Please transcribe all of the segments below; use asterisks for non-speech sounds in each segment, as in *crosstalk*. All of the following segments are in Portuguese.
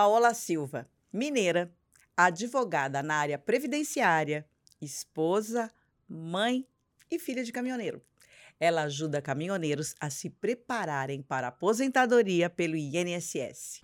Paola Silva, mineira, advogada na área previdenciária, esposa, mãe e filha de caminhoneiro. Ela ajuda caminhoneiros a se prepararem para a aposentadoria pelo INSS.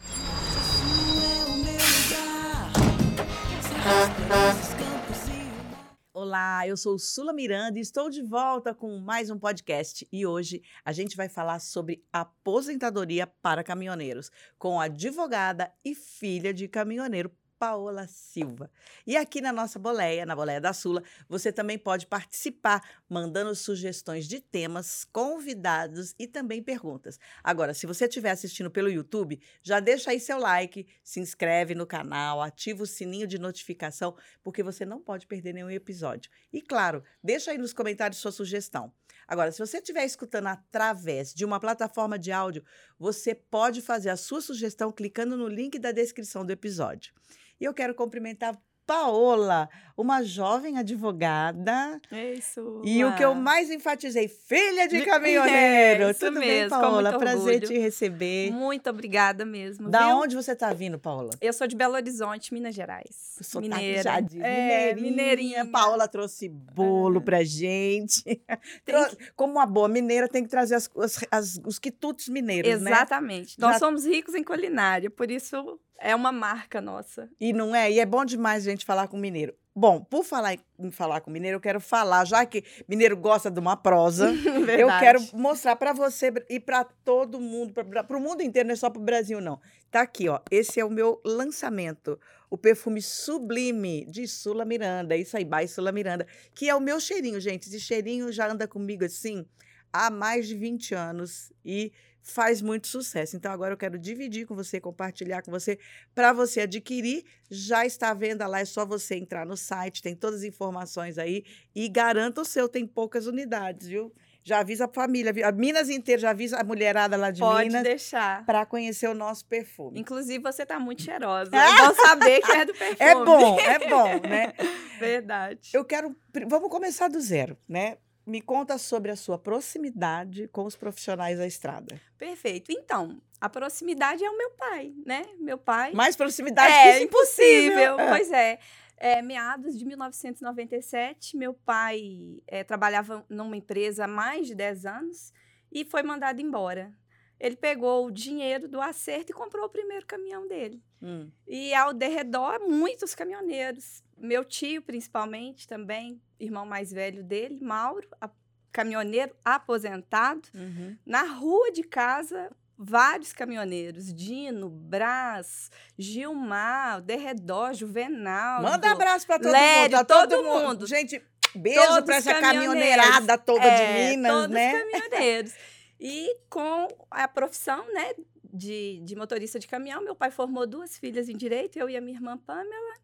Olá, eu sou Sula Miranda e estou de volta com mais um podcast. E hoje a gente vai falar sobre aposentadoria para caminhoneiros com advogada e filha de caminhoneiro Paola Silva. E aqui na nossa boleia, na boleia da Sula, você também pode participar mandando sugestões de temas, convidados e também perguntas. Agora, se você estiver assistindo pelo YouTube, já deixa aí seu like, se inscreve no canal, ativa o sininho de notificação, porque você não pode perder nenhum episódio. E claro, deixa aí nos comentários sua sugestão. Agora, se você estiver escutando através de uma plataforma de áudio, você pode fazer a sua sugestão clicando no link da descrição do episódio. E eu quero cumprimentar Paola, uma jovem advogada. É isso. E o que eu mais enfatizei, filha de *laughs* caminhoneiro. É, Tudo bem, mesmo, com Paola? Prazer te receber. Muito obrigada mesmo. Da viu? onde você está vindo, Paola? Eu sou de Belo Horizonte, Minas Gerais. Sotaque Mineira. É, mineirinha. mineirinha. Paola trouxe bolo É. pra gente. *laughs* Trou- Como uma boa mineira, tem que trazer as- as- as- os quitutes mineiros, né? Exatamente. Nós Já- somos ricos em culinária, por isso é uma marca nossa. E não é? E é bom demais a gente falar com mineiro. Bom, por falar em- em falar com mineiro, eu quero falar, já que mineiro gosta de uma prosa, *laughs* eu quero mostrar para você e para todo mundo, para o mundo inteiro, não é só para o Brasil, não. Tá aqui, ó. Esse é o meu lançamento. O perfume Sublime de Sula Miranda. Isso aí, by Sula Miranda. Que é o meu cheirinho, gente. Esse cheirinho já anda comigo assim há mais de 20 anos e faz muito sucesso. Então agora eu quero dividir com você, compartilhar com você, para você adquirir. Já está à venda lá, é só você entrar no site, tem todas as informações aí e garanta o seu, tem poucas unidades, viu? Já avisa a família, a Minas inteira, já avisa a mulherada lá de Pode Minas deixar. para conhecer o nosso perfume. Inclusive, você tá muito cheirosa. *laughs* Vão saber que é do perfume. É bom, é bom, né? *laughs* Verdade. Eu quero. Vamos começar do zero, né? Me conta sobre a sua proximidade com os profissionais da estrada. Perfeito. Então, a proximidade é o meu pai, né? Meu pai. Mais proximidade é que isso impossível. É. Pois é. É, meados de 1997, meu pai é, trabalhava numa empresa há mais de 10 anos e foi mandado embora. Ele pegou o dinheiro do acerto e comprou o primeiro caminhão dele. Hum. E ao derredor, muitos caminhoneiros. Meu tio, principalmente, também, irmão mais velho dele, Mauro, a- caminhoneiro aposentado. Uhum. Na rua de casa, vários caminhoneiros. Dino, Brás, Gilmar, Derredor, Juvenal. Manda abraço para todo Lério, mundo. a todo mundo. Gente, beijo Todos para essa caminhoneirada toda É, de Minas, todos né? caminhoneiros. *laughs* E com a profissão, né, de, de motorista de caminhão, meu pai formou duas filhas em direito, eu e a minha irmã Pamela.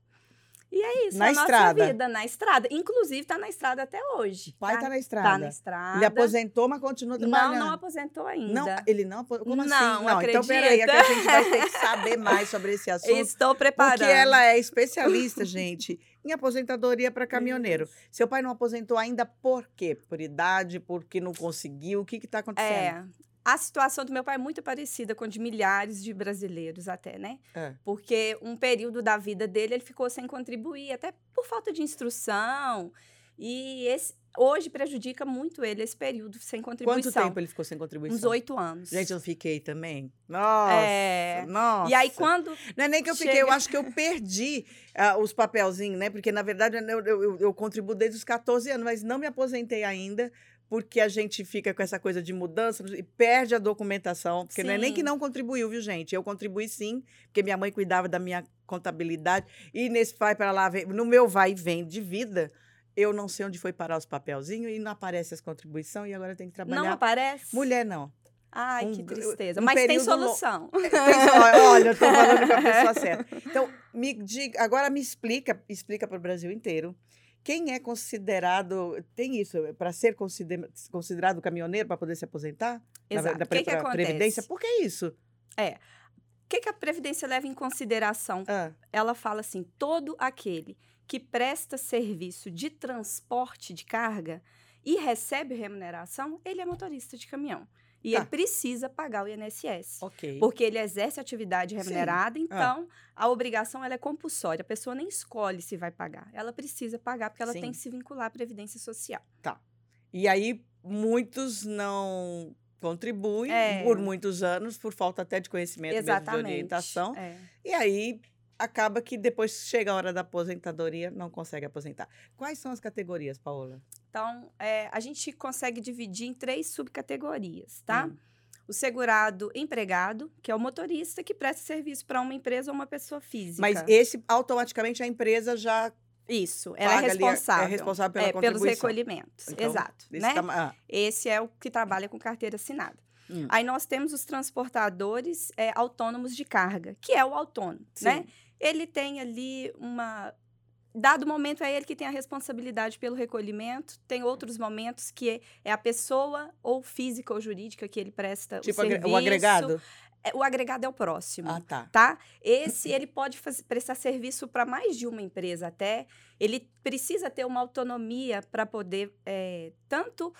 E é isso, Na a nossa estrada. vida na estrada. Inclusive, tá na estrada até hoje. O pai tá, tá na estrada. tá na estrada. Ele aposentou, mas continua Não, trabalhando. não aposentou ainda. Não, ele não aposentou. Como Não, assim? Não, então peraí, é que a gente vai ter que saber mais sobre esse *laughs* assunto. Estou preparando. Porque ela é especialista, *laughs* gente, em aposentadoria para caminhoneiro. Seu pai não aposentou ainda por quê? Por idade, porque não conseguiu? O que está acontecendo? É. A situação do meu pai é muito parecida com a de milhares de brasileiros até, né? É. Porque um período da vida dele ele ficou sem contribuir, até por falta de instrução. E esse, hoje prejudica muito ele esse período sem Quanto contribuição. tempo ele ficou sem contribuição? Uns oito anos. Gente, eu fiquei também. Nossa, É. nossa. E aí, quando. Não é nem que eu fiquei, eu chega- acho que eu perdi ah, os papelzinhos, né? Porque, na verdade, eu, eu, eu, eu contribuo desde os 14 anos, mas não me aposentei ainda, porque a gente fica com essa coisa de mudança e perde a documentação. Porque não é nem Sim. que não contribuiu, viu, gente? Eu contribuí sim, porque minha mãe cuidava da minha contabilidade. E nesse vai para lá, no meu vai e vem de vida, eu não sei onde foi parar os papelzinhos e não aparece as contribuições e agora tem que Não trabalhar. aparece? Mulher não. Ai, Um- que tristeza. um Mas tem solução. *laughs* Olha, eu tô *laughs* falando com a pessoa certa. Então, me diga, agora me explica, explica para o Brasil inteiro. Quem é considerado, tem isso, para ser consider- considerado caminhoneiro para poder se aposentar? Exato. Da, O que, que acontece? Previdência? Por que isso? O que, que a Previdência leva em consideração Ah, ela fala assim: todo aquele que presta serviço de transporte de carga e recebe remuneração, ele é motorista de caminhão. E Tá. ele precisa pagar o INSS. Ok. Porque ele exerce atividade remunerada, Ah. então a obrigação ela é compulsória. A pessoa nem escolhe se vai pagar. Ela precisa pagar porque ela Sim. tem que se vincular à Previdência Social. E aí, muitos não contribuem É. por muitos anos, por falta até de conhecimento mesmo de Exatamente. orientação. É. E aí, acaba que depois chega a hora da aposentadoria, não consegue aposentar. Quais são as categorias, Paola? Então, é, a gente consegue dividir em três subcategorias, tá? Hum. O segurado empregado, que é o motorista que presta serviço para uma empresa ou uma pessoa física. Mas esse, automaticamente, a empresa já Isso, ela é paga a- responsável. é responsável pela é, pelos recolhimentos. Então, Exato. Esse Né? tá ah, Esse é o que trabalha com carteira assinada. Hum. Aí nós temos os transportadores é, autônomos de carga, que é o autônomo, né? sim. Ele tem ali uma. Dado momento é ele que tem a responsabilidade pelo recolhimento, tem outros momentos que é, a pessoa ou física ou jurídica que ele presta Tipo o serviço. o agregado? É, o agregado é o próximo Ah, tá. tá? Esse ele pode faz- prestar serviço para mais de uma empresa até. Ele precisa ter uma autonomia para poder é, tanto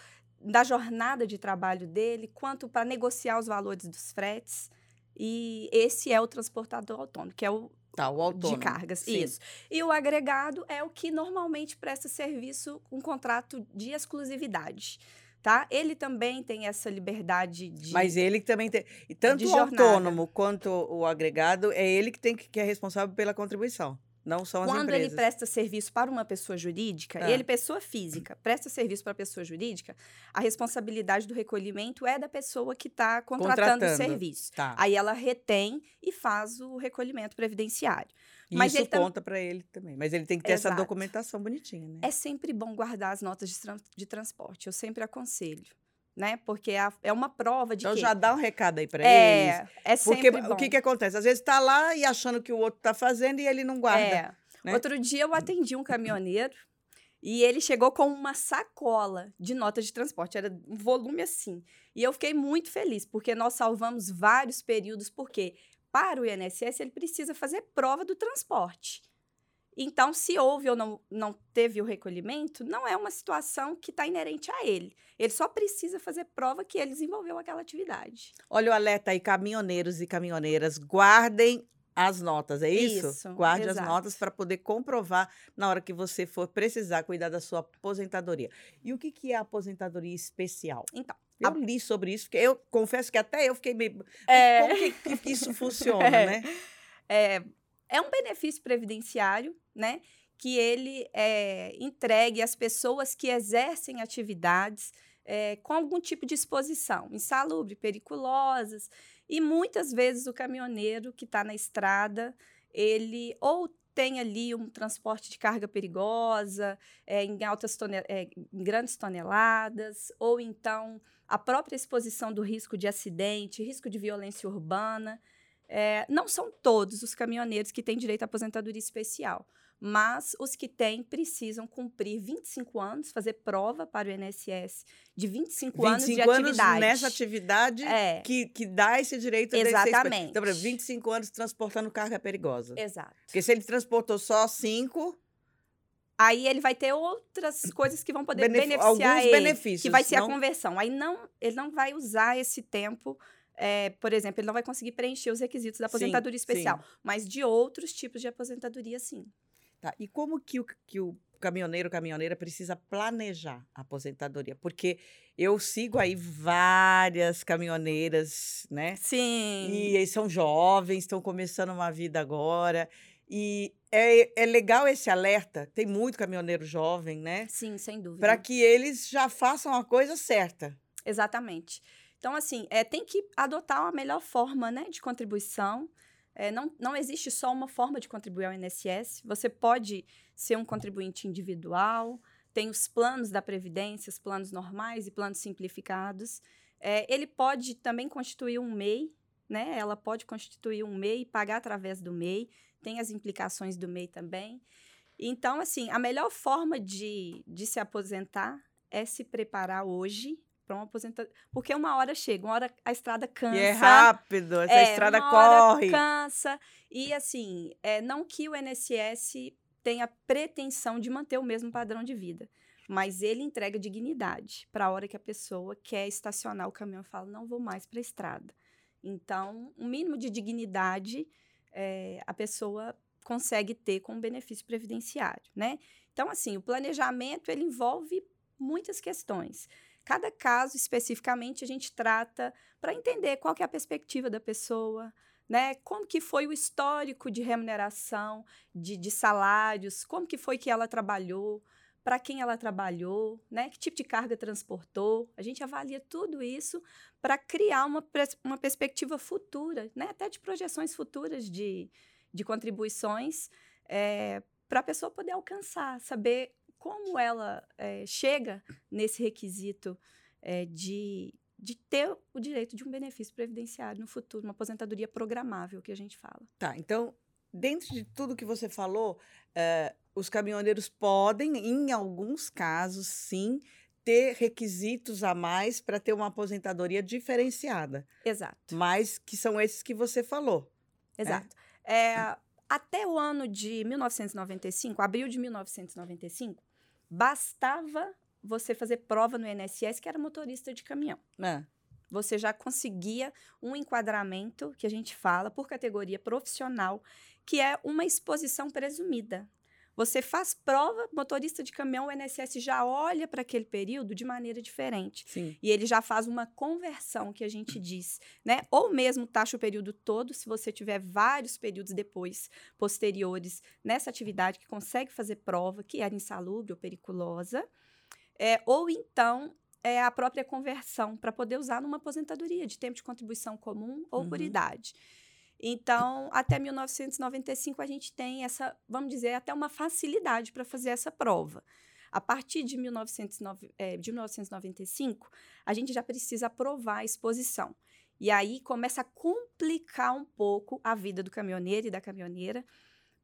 da jornada de trabalho dele quanto para negociar os valores dos fretes. E esse é o transportador autônomo, que é o Tá, o autônomo. de cargas. Sim. Isso. E o agregado é o que normalmente presta serviço com contrato de exclusividade. Tá? Ele também tem essa liberdade de. Mas ele também tem. E tanto o jornada. autônomo quanto o agregado, é ele que tem que, que é responsável pela contribuição. Não são as Quando empresas. ele presta serviço para uma pessoa jurídica, Ah. ele, pessoa física, presta serviço para pessoa jurídica, a responsabilidade do recolhimento é da pessoa que está contratando o Contratando. serviço. Tá. Aí ela retém e faz o recolhimento previdenciário. E mas isso ele tam- conta para ele também. Mas ele tem que ter essa Exato. documentação bonitinha, né? É sempre bom guardar as notas de, tran- de transporte. Eu sempre aconselho, né? Porque é, é uma prova de então que já dá um recado aí para eles. é, é sempre Porque bom. o que, que acontece? Às vezes está lá e achando que o outro está fazendo e ele não guarda. É. né? Outro dia eu atendi um caminhoneiro e ele chegou com uma sacola de notas de transporte, era um volume assim. E eu fiquei muito feliz, porque nós salvamos vários períodos, porque para o INSS ele precisa fazer prova do transporte. Então, se houve ou não, não teve o recolhimento, não é uma situação que está inerente a ele. Ele só precisa fazer prova que ele desenvolveu aquela atividade. Olha o alerta aí, caminhoneiros e caminhoneiras, guardem as notas, é isso? Isso, Guarde as exato. notas para poder comprovar na hora que você for precisar cuidar da sua aposentadoria. E o que, que é a aposentadoria especial? Então, Eu a- li sobre isso, porque eu confesso que até eu fiquei meio. É. Como que, que isso funciona, *laughs* É. né? é, é um benefício previdenciário, né? Que ele é entregue às pessoas que exercem atividades é, com algum tipo de exposição, insalubre, periculosas. E muitas vezes o caminhoneiro que está na estrada, ele ou tem ali um transporte de carga perigosa, é, em, altas tone- é, em grandes toneladas, ou então a própria exposição do risco de acidente, risco de violência urbana. É, não são todos os caminhoneiros que têm direito à aposentadoria especial, mas os que têm precisam cumprir 25 anos, fazer prova para o INSS de 25, anos de 25 anos atividade. nessa atividade É, que, que dá esse direito Exatamente. Então, por exemplo, 25 anos transportando carga perigosa. exato. Porque se ele transportou só 5, Aí ele vai ter outras coisas que vão poder Benef- beneficiar alguns ele, benefícios, que vai ser não- a conversão. Aí não, ele não vai usar esse tempo, é, por exemplo, ele não vai conseguir preencher os requisitos da Sim, aposentadoria sim. especial, mas de outros tipos de aposentadoria, sim. Tá, e como que o, que o caminhoneiro, caminhoneira precisa planejar a aposentadoria? Porque eu sigo aí várias caminhoneiras, né? Sim. E eles são jovens, estão começando uma vida agora. E é, é legal esse alerta, tem muito caminhoneiro jovem, né? Sim, sem dúvida. Para que eles já façam a coisa certa. Exatamente. Então, assim, é, tem que adotar a melhor forma né, de contribuição. É, não, não existe só uma forma de contribuir ao INSS. Você pode ser um contribuinte individual, tem os planos da Previdência, os planos normais e planos simplificados. É, ele pode também constituir um MEI, né? Ela pode constituir um MEI pagar através do MEI. Tem as implicações do MEI também. Então, assim, a melhor forma de, de se aposentar é se preparar hoje para uma aposentadoria. Porque uma hora chega, uma hora a estrada cansa. E é rápido, essa É, estrada uma hora corre. cansa. E assim, é, não que o INSS tenha pretensão de manter o mesmo padrão de vida. mas ele entrega dignidade para a hora que a pessoa quer estacionar o caminhão e fala: não vou mais para a estrada. Então, um mínimo de dignidade é, a pessoa consegue ter com o benefício previdenciário, né? Então, assim, o planejamento ele envolve muitas questões. Cada caso especificamente a gente trata para entender qual que é a perspectiva da pessoa, né? Como que foi o histórico de remuneração, de, de salários, como que foi que ela trabalhou, para quem ela trabalhou, né? Que tipo de carga transportou. A gente avalia tudo isso para criar uma, uma perspectiva futura, né? Até de projeções futuras de, de contribuições é, eh, para a pessoa poder alcançar, saber como ela é, chega nesse requisito é, de, de ter o direito de um benefício previdenciário no futuro, uma aposentadoria programável que a gente fala. Tá, então, dentro de tudo que você falou, uh, os caminhoneiros podem, em alguns casos, sim, ter requisitos a mais para ter uma aposentadoria diferenciada. Exato. Mas que são esses que você falou. Né? Exato. É? É, até o ano de 1995, abril de 1995, bastava você fazer prova no INSS que era motorista de caminhão. É. Você já conseguia um enquadramento, que a gente fala, por categoria profissional, que é uma exposição presumida. Você faz prova, motorista de caminhão, o INSS já olha para aquele período de maneira diferente. Sim. E ele já faz uma conversão, que a gente diz, né? Ou mesmo taxa o período todo, se você tiver vários períodos depois, posteriores, nessa atividade que consegue fazer prova, que era insalubre ou periculosa. É, ou então é a própria conversão para poder usar numa aposentadoria de tempo de contribuição comum ou uhum. por idade. Então, até 1995 a gente tem essa, vamos dizer, até uma facilidade para fazer essa prova. A partir de, 1909, é, de 1995, a gente já precisa aprovar a exposição. E aí começa a complicar um pouco a vida do caminhoneiro e da caminhoneira,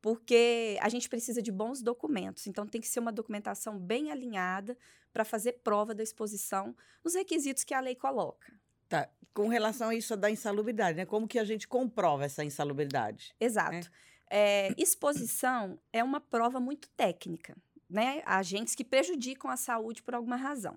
porque a gente precisa de bons documentos. Então, tem que ser uma documentação bem alinhada para fazer prova da exposição nos requisitos que a lei coloca. Tá. Com relação a isso da insalubridade, né? Como que a gente comprova essa insalubridade? Exato. Né? É, exposição é uma prova muito técnica, né? Agentes que prejudicam a saúde por alguma razão.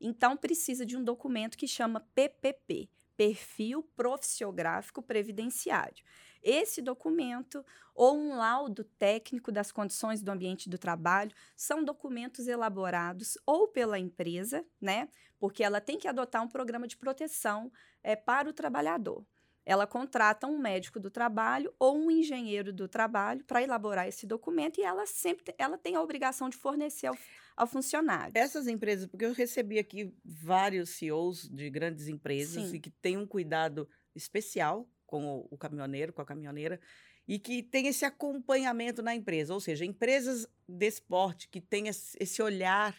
Então, precisa de um documento que chama PPP, Perfil Profissiográfico Previdenciário. Esse documento ou um laudo técnico das condições do ambiente do trabalho são documentos elaborados ou pela empresa, né? Porque ela tem que adotar um programa de proteção é, para o trabalhador. Ela contrata um médico do trabalho ou um engenheiro do trabalho para elaborar esse documento e ela sempre ela tem a obrigação de fornecer ao, ao funcionário. Essas empresas, porque eu recebi aqui vários CEOs de grandes empresas Sim. e que têm um cuidado especial com o, caminhoneiro, com a caminhoneira, e que tem esse acompanhamento na empresa, ou seja, empresas de esporte que têm esse olhar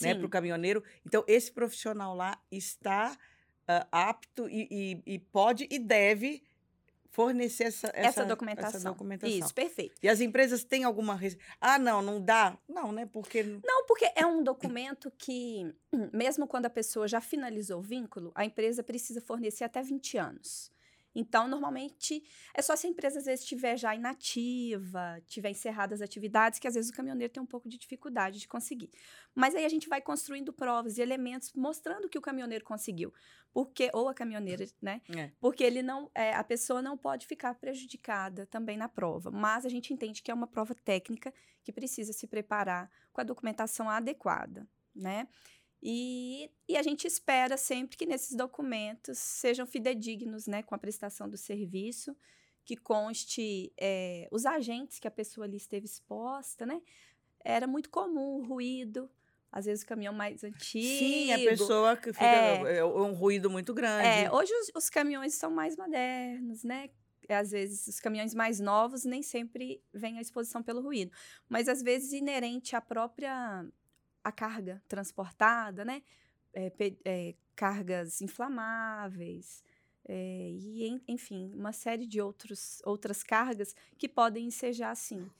né, para o caminhoneiro. Então, esse profissional lá está uh, apto e, e, e, pode e deve fornecer essa, essa, essa, documentação. essa, documentação. Isso, perfeito. E as empresas têm alguma. Ah, não, não dá? Não, né? Porque. Não, porque é um documento que, *clears throat* mesmo quando a pessoa já finalizou o vínculo, a empresa precisa fornecer até 20 anos. Então, normalmente, é só se a empresa às vezes estiver já inativa, tiver encerradas as atividades, que às vezes o caminhoneiro tem um pouco de dificuldade de conseguir. Mas aí a gente vai construindo provas e elementos mostrando que o caminhoneiro conseguiu. Porque, ou a caminhoneira, né? É. Porque ele não, é, a pessoa não pode ficar prejudicada também na prova. Mas a gente entende que é uma prova técnica que precisa se preparar com a documentação adequada, né? E, e, a gente espera sempre que nesses documentos sejam fidedignos né, com a prestação do serviço, que conste é, os agentes que a pessoa ali esteve exposta, né? Era muito comum o ruído, às vezes o caminhão mais antigo. Sim, a pessoa que fica é, é um ruído muito grande. É, hoje os, os, caminhões são mais modernos, né? Às vezes os caminhões mais novos nem sempre vêm à exposição pelo ruído, mas às vezes inerente à própria a carga transportada, né? É, é, cargas inflamáveis, é, e, enfim, uma série de outros, outras cargas que podem ensejar assim.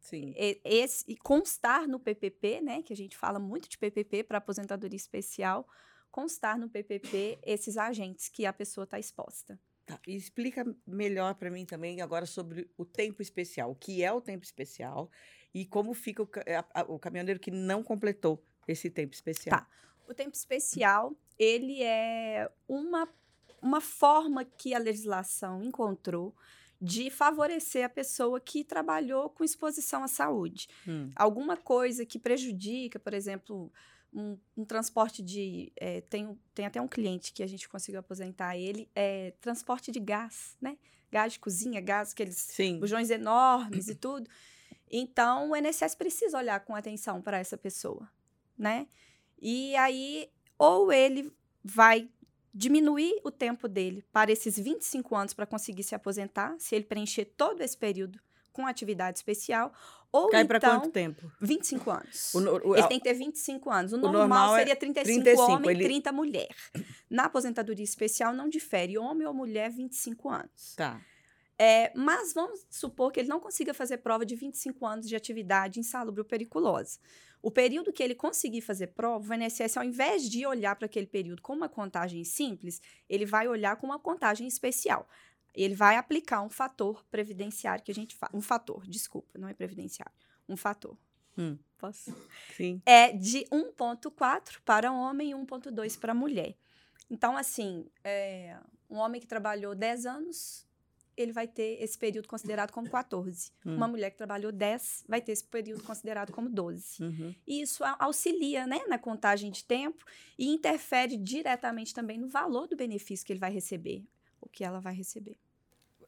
Sim. Esse, e constar no PPP, né, que a gente fala muito de PPP para aposentadoria especial, constar no PPP esses agentes que a pessoa está exposta. Tá, e explica melhor para mim também agora sobre o tempo especial. O que é o tempo especial e como fica o, a, a, o caminhoneiro que não completou esse tempo especial. Tá. O tempo especial, ele é uma, uma forma que a legislação encontrou de favorecer a pessoa que trabalhou com exposição à saúde. Hum. Alguma coisa que prejudica, por exemplo, um, um transporte de. É, tem, tem até um cliente que a gente conseguiu aposentar ele, é transporte de gás, né? Gás de cozinha, gás, aqueles Sim. bujões enormes e tudo. Então, o INSS precisa olhar com atenção para essa pessoa, né? E aí, ou ele vai diminuir o tempo dele para esses 25 anos para conseguir se aposentar, se ele preencher todo esse período com atividade especial, ou Cai então, para quanto tempo? 25 anos. O, o, ele tem que ter 25 anos. O, o normal, normal, seria 35, 35 homem ele... 30 mulher. Na aposentadoria especial não difere homem ou mulher 25 anos. Tá. É, mas vamos supor que ele não consiga fazer prova de 25 anos de atividade insalubre ou periculosa. O período que ele conseguir fazer prova, o INSS, ao invés de olhar para aquele período com uma contagem simples, ele vai olhar com uma contagem especial. Ele vai aplicar um fator previdenciário que a gente fala. Um fator, desculpa, não é previdenciário. Um fator. Hum. Posso? Sim. É de 1,4 para homem e 1,2 para mulher. Então, assim, é, um homem que trabalhou 10 anos ele vai ter esse período considerado como 14. Hum. Uma mulher que trabalhou 10 vai ter esse período considerado como 12. Uhum. E isso auxilia né, na contagem de tempo e interfere diretamente também no valor do benefício que ele vai receber, o que ela vai receber.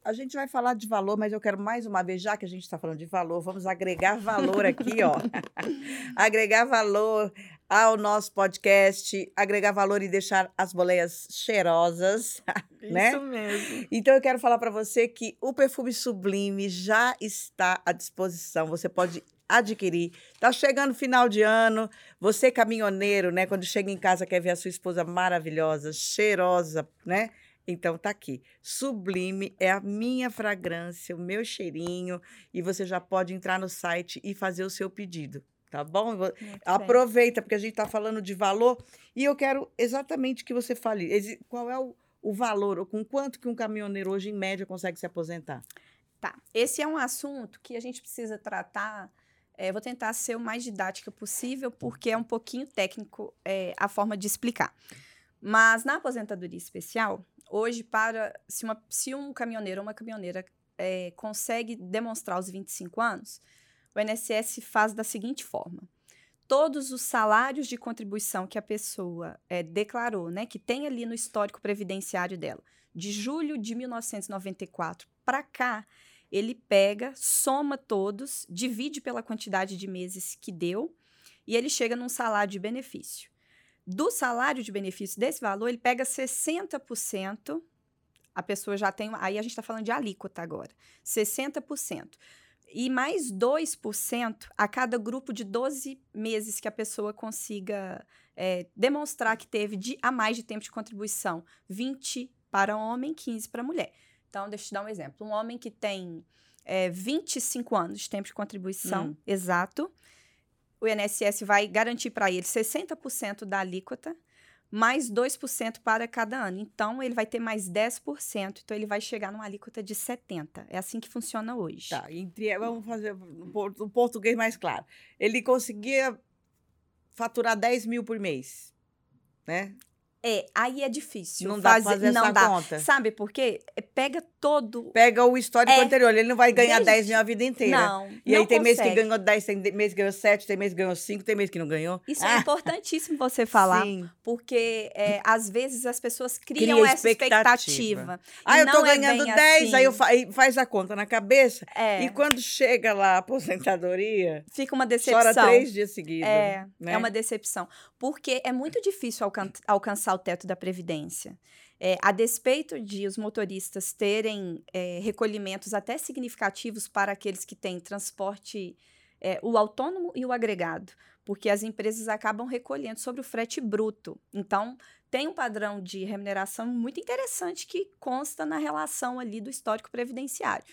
A gente vai falar de valor, mas eu quero mais uma vez, já que a gente está falando de valor, vamos agregar valor aqui, ó. *laughs* agregar valor ao nosso podcast, agregar valor e deixar as boleias cheirosas, *laughs* né? Isso mesmo. Então eu quero falar para você que o perfume Sublime já está à disposição. Você pode adquirir. Tá chegando final de ano, você caminhoneiro, né, quando chega em casa quer ver a sua esposa maravilhosa, cheirosa, né? Então tá aqui. Sublime é a minha fragrância, o meu cheirinho e você já pode entrar no site e fazer o seu pedido. Tá bom? Muito Aproveita, bem. porque a gente está falando de valor e eu quero exatamente que você fale qual é o, o valor, ou com quanto que um caminhoneiro hoje, em média, consegue se aposentar. Tá. Esse é um assunto que a gente precisa tratar. É, vou tentar ser o mais didática possível, porque é um pouquinho técnico é, a forma de explicar. Mas na aposentadoria especial, hoje, para se, uma, se um caminhoneiro ou uma caminhoneira é, consegue demonstrar os 25 anos, o INSS faz da seguinte forma: todos os salários de contribuição que a pessoa é, declarou, né, que tem ali no histórico previdenciário dela, de julho de 1994 para cá, ele pega, soma todos, divide pela quantidade de meses que deu e ele chega num salário de benefício. Do salário de benefício desse valor, ele pega 60%. A pessoa já tem. Aí a gente está falando de alíquota agora. 60% e mais 2% a cada grupo de 12 meses que a pessoa consiga é, demonstrar que teve de, a mais de tempo de contribuição. 20 para homem, 15 para mulher. Então, deixa eu te dar um exemplo. Um homem que tem é, 25 anos de tempo de contribuição hum. exato, o INSS vai garantir para ele 60% da alíquota mais 2% para cada ano. Então, ele vai ter mais 10%. Então, ele vai chegar numa alíquota de 70%. É assim que funciona hoje. Tá, entre, vamos fazer o português mais claro. Ele conseguia faturar 10 mil por mês, né? É, aí é difícil. Não dá fazer, fazer não essa dá. conta. Sabe por quê? É, pega todo. Pega o histórico é, anterior. Ele não vai ganhar Desde... 10 mil a vida inteira. Não. E não aí tem mês que ganhou 10, tem mês que ganhou 7, tem mês que ganhou 5, tem mês que não ganhou. Isso é ah. é importantíssimo você falar. Sim. Porque é, às vezes as pessoas criam Cria essa expectativa. expectativa ah, eu tô é ganhando 10, assim. aí eu fa faz a conta na cabeça. E quando chega lá a aposentadoria. Fica uma decepção. Chora três dias seguidos. É, né? é uma decepção. Porque é muito difícil alcan alcançar o teto da Previdência. É, a despeito de os motoristas terem é, recolhimentos até significativos para aqueles que têm transporte, é, o autônomo e o agregado, porque as empresas acabam recolhendo sobre o frete bruto. Então, tem um padrão de remuneração muito interessante que consta na relação ali do histórico previdenciário.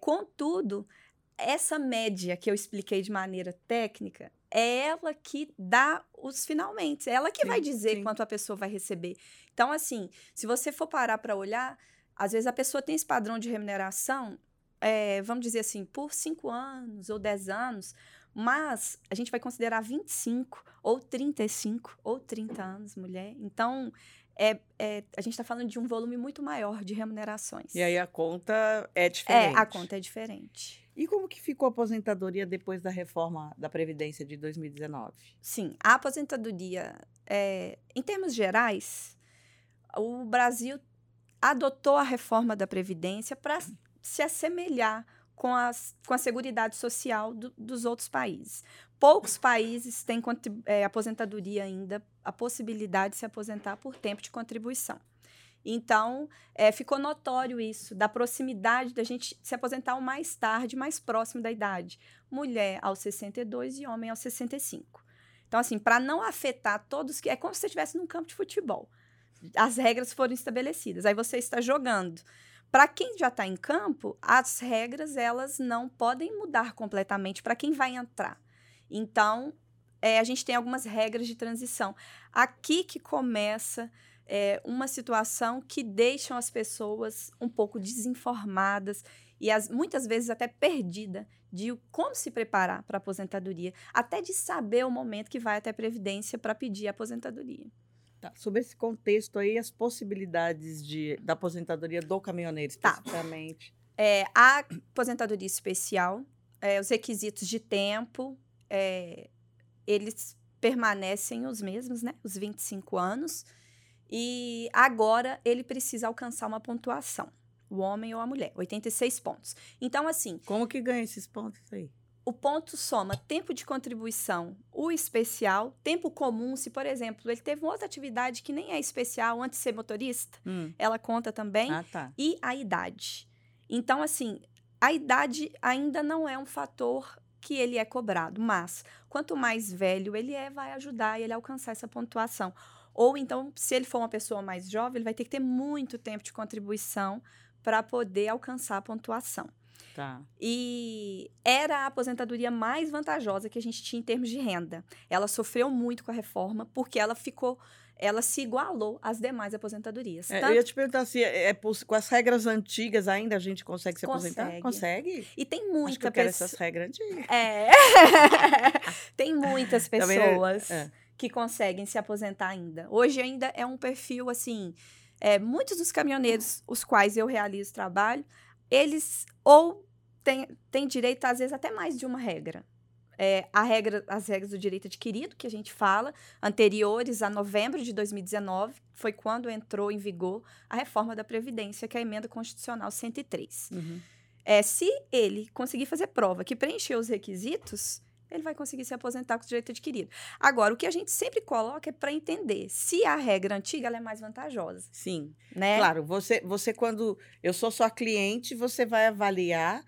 Contudo, essa média que eu expliquei de maneira técnica é ela que dá os finalmente, é ela que sim, vai dizer sim. quanto a pessoa vai receber. Então, assim, se você for parar para olhar, Às vezes a pessoa tem esse padrão de remuneração, é, vamos dizer assim, por 5 anos ou 10 anos, mas a gente vai considerar 25 ou 35 ou 30 anos, mulher. Então, é, é, a gente está falando de um volume muito maior de remunerações. E aí a conta é diferente. É, a conta é diferente. E como que ficou a aposentadoria depois da reforma da Previdência de 2019? Sim, a aposentadoria, é, em termos gerais, o Brasil adotou a reforma da Previdência para se assemelhar com, as, com a Seguridade Social do, dos outros países. Poucos países têm é, aposentadoria ainda, a possibilidade de se aposentar por tempo de contribuição. Então, é, ficou notório isso, da proximidade da gente se aposentar o mais tarde, mais próximo da idade. Mulher aos 62 e homem aos 65. Então, assim, para não afetar todos que. É como se você estivesse num campo de futebol. As regras foram estabelecidas. Aí você está jogando. Para quem já está em campo, as regras elas não podem mudar completamente para quem vai entrar. Então, é, a gente tem algumas regras de transição. Aqui que começa é, uma situação que deixam as pessoas um pouco desinformadas e as, muitas vezes até perdida de como se preparar para a aposentadoria, até de saber o momento que vai até a Previdência para pedir a aposentadoria. Tá. Sobre esse contexto aí, as possibilidades de, da aposentadoria do caminhoneiro, tá. especificamente. Tá. É, a aposentadoria especial, é, os requisitos de tempo, é, eles permanecem os mesmos, né? Os 25 anos. E agora ele precisa alcançar uma pontuação, o homem ou a mulher, 86 pontos. Então, assim. Como que ganha esses pontos aí? O ponto soma tempo de contribuição, o especial, tempo comum, se, por exemplo, ele teve uma outra atividade que nem é especial antes de ser motorista, hum. ela conta também. Ah, tá. E a idade. Então, assim, a idade ainda não é um fator que ele é cobrado, mas quanto mais velho ele é, vai ajudar ele a alcançar essa pontuação. Ou então, se ele for uma pessoa mais jovem, ele vai ter que ter muito tempo de contribuição para poder alcançar a pontuação. Tá. E era a aposentadoria mais vantajosa que a gente tinha em termos de renda. Ela sofreu muito com a reforma porque ela ficou ela se igualou às demais aposentadorias. É, Tanto... Eu ia te perguntar se é, é, com as regras antigas ainda a gente consegue se consegue. aposentar? Consegue. E tem muita Acho que eu quero essas regras antigas. É. *laughs* tem muitas é pessoas. É que conseguem se aposentar ainda. Hoje ainda é um perfil assim. É, muitos dos caminhoneiros, os quais eu realizo trabalho, eles ou têm, têm direito, às vezes, até mais de uma regra. É, a regra, as regras do direito adquirido, que a gente fala, anteriores a novembro de 2019, foi quando entrou em vigor a reforma da Previdência, que é a emenda constitucional 103. Uhum. É, se ele conseguir fazer prova que preencheu os requisitos, ele vai conseguir se aposentar com o direito adquirido. Agora, o que a gente sempre coloca é para entender se a regra antiga é mais vantajosa. Sim. Né? Claro, você, você, quando eu sou sua cliente, você vai avaliar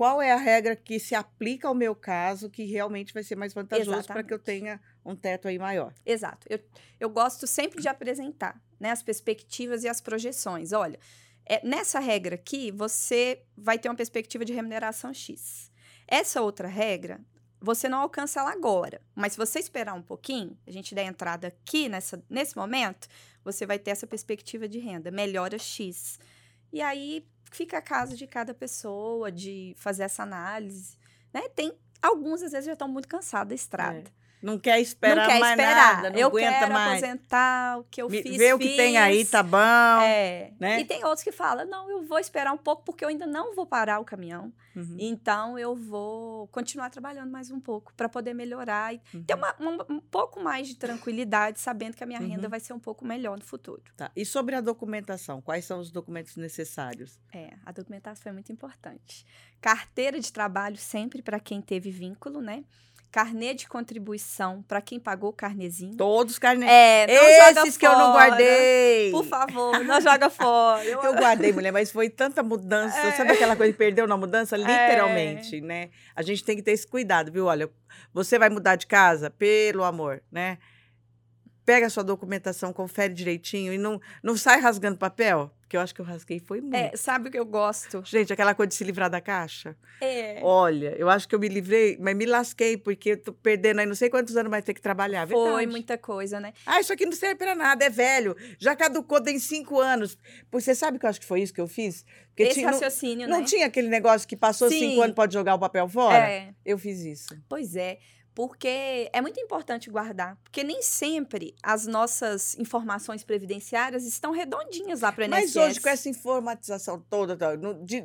qual é a regra que se aplica ao meu caso que realmente vai ser mais vantajoso para que eu tenha um teto aí maior. Exato. Eu, eu gosto sempre de apresentar né, as perspectivas e as projeções. Olha, é, nessa regra aqui, você vai ter uma perspectiva de remuneração X. Essa outra regra, você não alcança ela agora. Mas se você esperar um pouquinho, a gente der entrada aqui nessa, nesse momento, você vai ter essa perspectiva de renda, melhora X. E aí fica a caso de cada pessoa, de fazer essa análise. Né? Tem alguns, às vezes, já estão muito cansados da estrada. É. Não quer esperar não quer mais esperar. nada, não eu aguenta quero mais. aposentar, o que eu Me, fiz, Vê o que tem aí, tá bom. É. Né? E tem outros que falam, não, eu vou esperar um pouco porque eu ainda não vou parar o caminhão. Uhum. Então, eu vou continuar trabalhando mais um pouco para poder melhorar e uhum. ter uma, um, um, pouco mais de tranquilidade, sabendo que a minha uhum. renda vai ser um pouco melhor no futuro. Tá. E sobre a documentação, quais são os documentos necessários? É, a documentação é muito importante. Carteira de trabalho sempre para quem teve vínculo, né? Carnê de contribuição para quem pagou o carnezinho. Todos os carnês. É, não Esses que eu não guardei. Por favor, não joga fora. Eu... *laughs* eu guardei, mulher, mas foi tanta mudança. É. Sabe aquela coisa que perdeu na mudança? Literalmente, é. né? A gente tem que ter esse cuidado, viu? Olha, você vai mudar de casa? Pelo amor, né? Pega a sua documentação, confere direitinho e não, não sai rasgando papel? Porque eu acho que eu rasguei foi muito. É, sabe o que eu gosto? Gente, aquela coisa de se livrar da caixa. É. Olha, eu acho que eu me livrei, mas me lasquei, porque eu tô perdendo aí não sei quantos anos mais ter que trabalhar. Foi verdade. muita coisa, né? Ah, isso aqui não serve pra nada, é velho. Já caducou tem cinco anos. Você sabe que eu acho que foi isso que eu fiz? Porque Esse tinha- não, raciocínio, não né? tinha aquele negócio que passou Sim. cinco anos pode jogar o papel fora? É. Eu fiz isso. Pois é, porque é muito importante guardar, porque nem sempre as nossas informações previdenciárias estão redondinhas lá para o INSS. Mas hoje, com essa informatização toda, tá,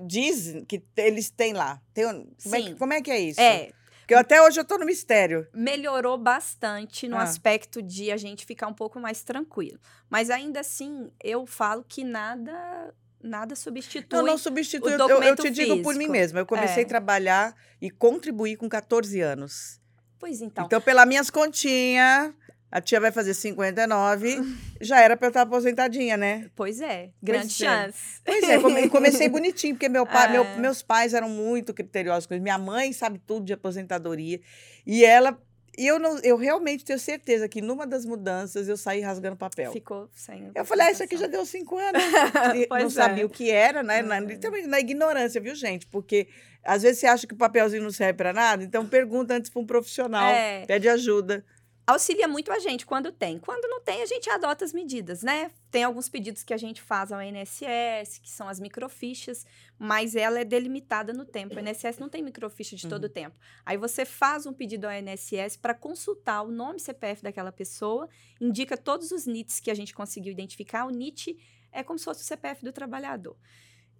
dizem que eles têm lá. Tem como, é que, Sim. como é que é isso? É, Porque até hoje eu tô no mistério. melhorou bastante no Ah. aspecto de a gente ficar um pouco mais tranquilo. Mas ainda assim, eu falo que nada nada substitui. Eu não substitui, eu, eu- te digo por mim físico. mesma. Eu comecei É. a trabalhar e contribuir com 14 anos. Pois então. Então, pelas minhas continhas, a tia vai fazer 59, *laughs* já era pra eu estar aposentadinha, né? Pois é, grande Pois é. chance. Pois é, come- *laughs* comecei bonitinho, porque meu pai, meu- É. meus pais eram muito criteriosos com isso. Minha mãe sabe tudo de aposentadoria. E ela. E eu, não, eu realmente tenho certeza que numa das mudanças eu saí rasgando papel. Ficou sem. Eu falei, ah, isso aqui já deu cinco *laughs* anos. Não Pois sabia é. o que era, né? Na, É. literalmente na ignorância, viu, gente? Porque às vezes você acha que o papelzinho não serve para nada, então pergunta antes para um profissional, É. pede ajuda. Auxilia muito a gente quando tem. Quando não tem, a gente adota as medidas, né? Tem alguns pedidos que a gente faz ao INSS, que são as microfichas, mas ela é delimitada no tempo. O INSS não tem microficha de todo o tempo. Aí você faz um pedido ao INSS para consultar o nome CPF daquela pessoa, indica todos os NITs que a gente conseguiu identificar. O NIT é como se fosse o CPF do trabalhador.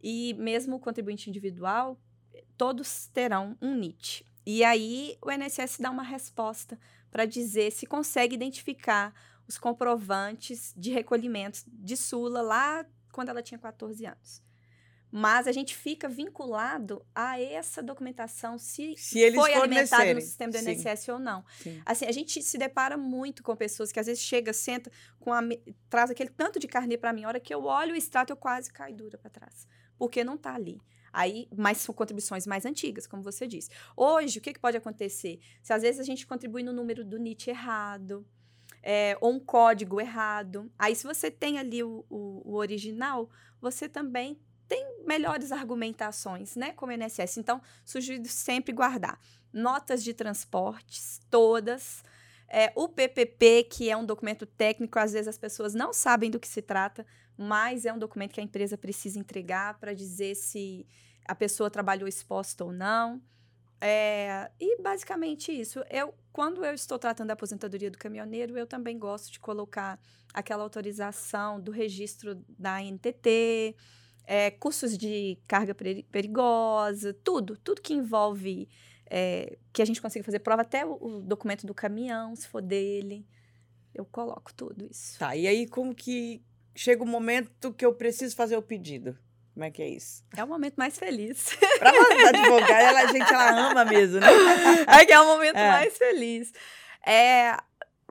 E mesmo o contribuinte individual, todos terão um NIT. E aí o INSS dá uma resposta para dizer se consegue identificar os comprovantes de recolhimento de Sula lá quando ela tinha 14 anos. Mas a gente fica vinculado a essa documentação, se, Se foi alimentado no sistema do Sim. INSS ou não. Sim. Assim, a gente se depara muito com pessoas que às vezes chega, senta, com a, traz aquele tanto de carnê para mim. A hora que eu olho o extrato, eu quase caio dura para trás. Porque não tá ali. Aí, mas são contribuições mais antigas, como você disse. Hoje, o que, que pode acontecer? Se às vezes a gente contribui no número do NIT errado, é, ou um código errado. Aí, se você tem ali o, o- o original, você também tem melhores argumentações, né? Como INSS. Então, sugiro sempre guardar notas de transportes, todas. É, o PPP, que é um documento técnico, às vezes as pessoas não sabem do que se trata, mas é um documento que a empresa precisa entregar para dizer se a pessoa trabalhou exposta ou não. É, e basicamente isso. Eu, quando eu estou tratando da aposentadoria do caminhoneiro, eu também gosto de colocar aquela autorização do registro da NTT, é, cursos de carga peri- perigosa, tudo, tudo que envolve é, que a gente consiga fazer prova, até o, o documento do caminhão, se for dele. Eu coloco tudo isso. Tá, e aí como que chega o momento que eu preciso fazer o pedido? Como é que é isso? É o momento mais feliz. *laughs* Pra uma advogada, ela, a gente, ela ama mesmo, né? é que é o momento É. mais feliz. É,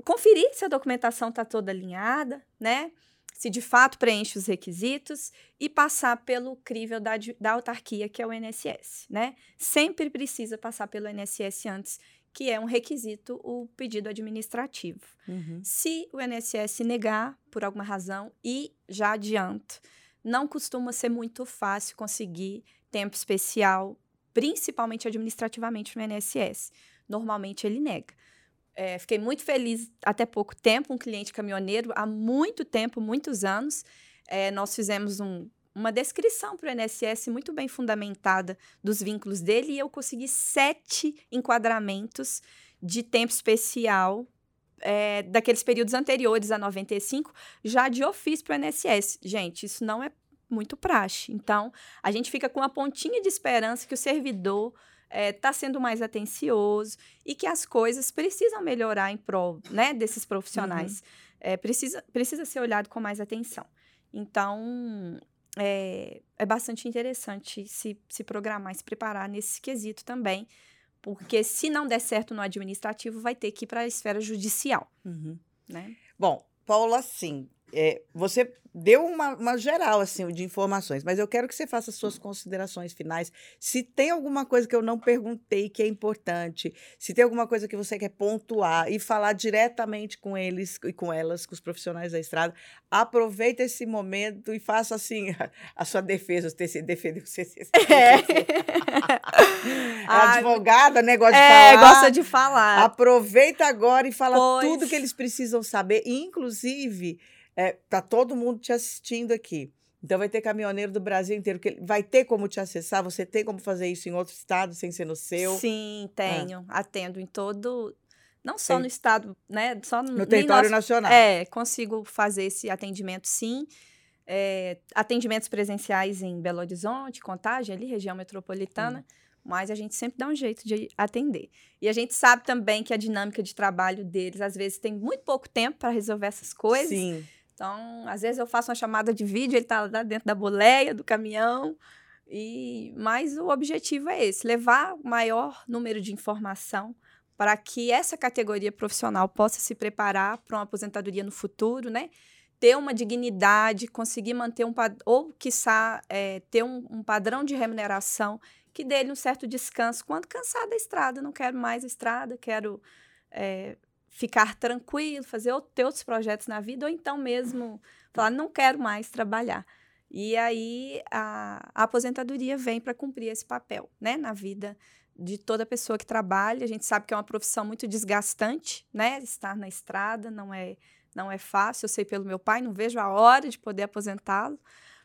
conferir se a documentação está toda alinhada, né? Se de fato preenche os requisitos e passar pelo crível da, da autarquia, que é o INSS, né? Sempre precisa passar pelo INSS antes, que é um requisito o pedido administrativo. Uhum. Se o INSS negar por alguma razão, e já adianto, não costuma ser muito fácil conseguir tempo especial, principalmente administrativamente no INSS. Normalmente ele nega. É, fiquei muito feliz até pouco tempo, um cliente caminhoneiro, há muito tempo, muitos anos. é, nós fizemos um- uma descrição para o INSS muito bem fundamentada dos vínculos dele e eu consegui sete enquadramentos de tempo especial é, daqueles períodos anteriores a 95, já de ofício para o INSS. Gente, isso não é muito praxe. Então, a gente fica com uma pontinha de esperança que o servidor está sendo mais atencioso e que as coisas precisam melhorar em prol né, desses profissionais. É, precisa, precisa ser olhado com mais atenção. Então, é, é bastante interessante se, se programar, se preparar nesse quesito também, porque se não der certo no administrativo, vai ter que ir para a esfera judicial, Uhum. né? Bom, Paula, sim. É, você deu uma, uma, geral assim de informações, mas eu quero que você faça suas considerações finais. Se tem alguma coisa que eu não perguntei que é importante, se tem alguma coisa que você quer pontuar e falar diretamente com eles e com elas, com os profissionais da estrada, aproveita esse momento e faça assim *laughs* a sua defesa, você defendeu o CCC. É. *laughs* é advogada, né? Gosta de é, falar. gosta de falar. Aproveita agora e fala pois. tudo que eles precisam saber, inclusive é, tá todo mundo te assistindo aqui. Então vai ter caminhoneiro do Brasil inteiro que vai ter como te acessar. Você tem como fazer isso em outro estado sem ser no seu? Sim, ah. tenho. Ah. Atendo em todo, não só sim. no estado, né? Só no, no território nosso, nacional. É, consigo fazer esse atendimento, sim. É, atendimentos presenciais em Belo Horizonte, Contagem, ali, região metropolitana. Hum. Mas a gente sempre dá um jeito de atender. E a gente sabe também que a dinâmica de trabalho deles, às vezes, tem muito pouco tempo para resolver essas coisas. Sim. Então, às vezes eu faço uma chamada de vídeo, ele está lá dentro da boleia do caminhão. E mas o objetivo é esse, levar o maior número de informação para que essa categoria profissional possa se preparar para uma aposentadoria no futuro, né? Ter uma dignidade, conseguir manter um ou quiçá é, ter um, um padrão de remuneração que dê um certo descanso quando cansar da estrada, não quero mais estrada, quero é, ficar tranquilo, fazer ter outros projetos na vida, ou então mesmo falar, não quero mais trabalhar. E aí a, a aposentadoria vem para cumprir esse papel, né, na vida de toda pessoa que trabalha. A gente sabe que é uma profissão muito desgastante, né? Estar na estrada não é não é fácil. Eu sei pelo meu pai, não vejo a hora de poder aposentá-lo,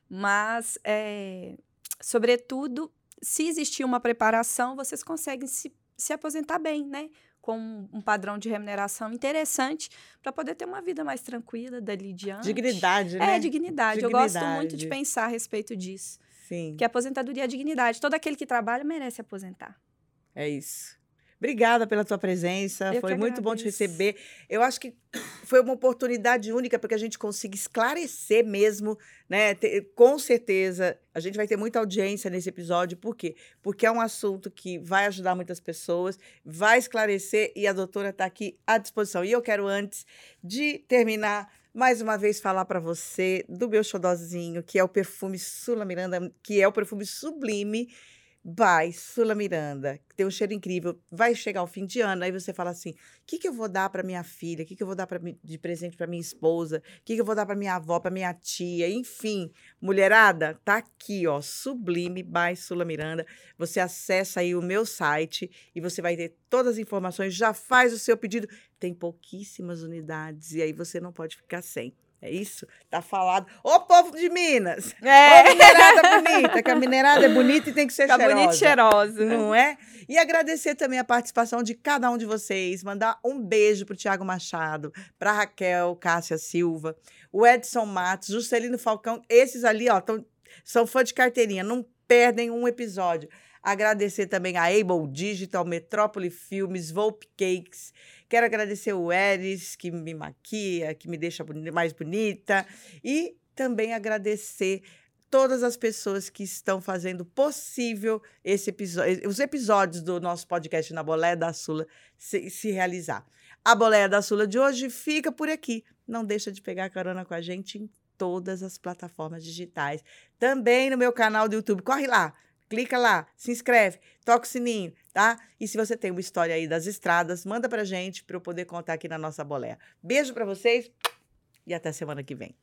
mas é, sobretudo, se existir uma preparação, vocês conseguem se, se aposentar bem, né? Com um padrão de remuneração interessante para poder ter uma vida mais tranquila dali diante. Dignidade, né? É, dignidade. dignidade. Eu gosto muito de pensar a respeito disso. Sim. Que a aposentadoria é dignidade. Todo aquele que trabalha merece aposentar. É isso. Obrigada pela tua presença. Eu foi muito bom te receber. Eu acho que foi uma oportunidade única para que a gente consiga esclarecer mesmo, né? Com certeza, a gente vai ter muita audiência nesse episódio. Por quê? Porque é um assunto que vai ajudar muitas pessoas, vai esclarecer e a doutora está aqui à disposição. E eu quero, antes de terminar, mais uma vez falar para você do meu xodozinho, que é o perfume Sula Miranda, que é o perfume sublime Vai, Sula Miranda, que tem um cheiro incrível. Vai chegar o fim de ano, aí você fala assim: o que, que eu vou dar para minha filha? O que, que eu vou dar pra, de presente para minha esposa? O que, que eu vou dar para minha avó, para minha tia? Enfim, mulherada, tá aqui, ó, Sublime by Sula Miranda. Você acessa aí o meu site e você vai ter todas as informações. Já faz o seu pedido. Tem pouquíssimas unidades e aí você não pode ficar sem. É isso? Tá falado. Ô, povo de Minas! É. Ô, minerada bonita, que a minerada é bonita e tem que ser Fica cheirosa. bonita e cheirosa. Não é? E agradecer também a participação de cada um de vocês. Mandar um beijo pro Tiago Machado, pra Raquel Cássia Silva, o Edson Matos, Juscelino Falcão. Esses ali, ó, tão, são fã de carteirinha, não perdem um episódio. Agradecer também a Able Digital, Metrópole Filmes, Volpe Cakes. Quero agradecer o Eris, que me maquia, que me deixa mais bonita. E também agradecer todas as pessoas que estão fazendo possível esse episódio, os episódios do nosso podcast na Boleia da Sula se, se realizar. A Boleia da Sula de hoje fica por aqui. Não deixa de pegar carona com a gente em todas as plataformas digitais. Também no meu canal do YouTube. Corre lá, clica lá, se inscreve, toca o sininho, tá? E se você tem uma história aí das estradas, manda pra gente para eu poder contar aqui na nossa boleia. Beijo para vocês e até semana que vem.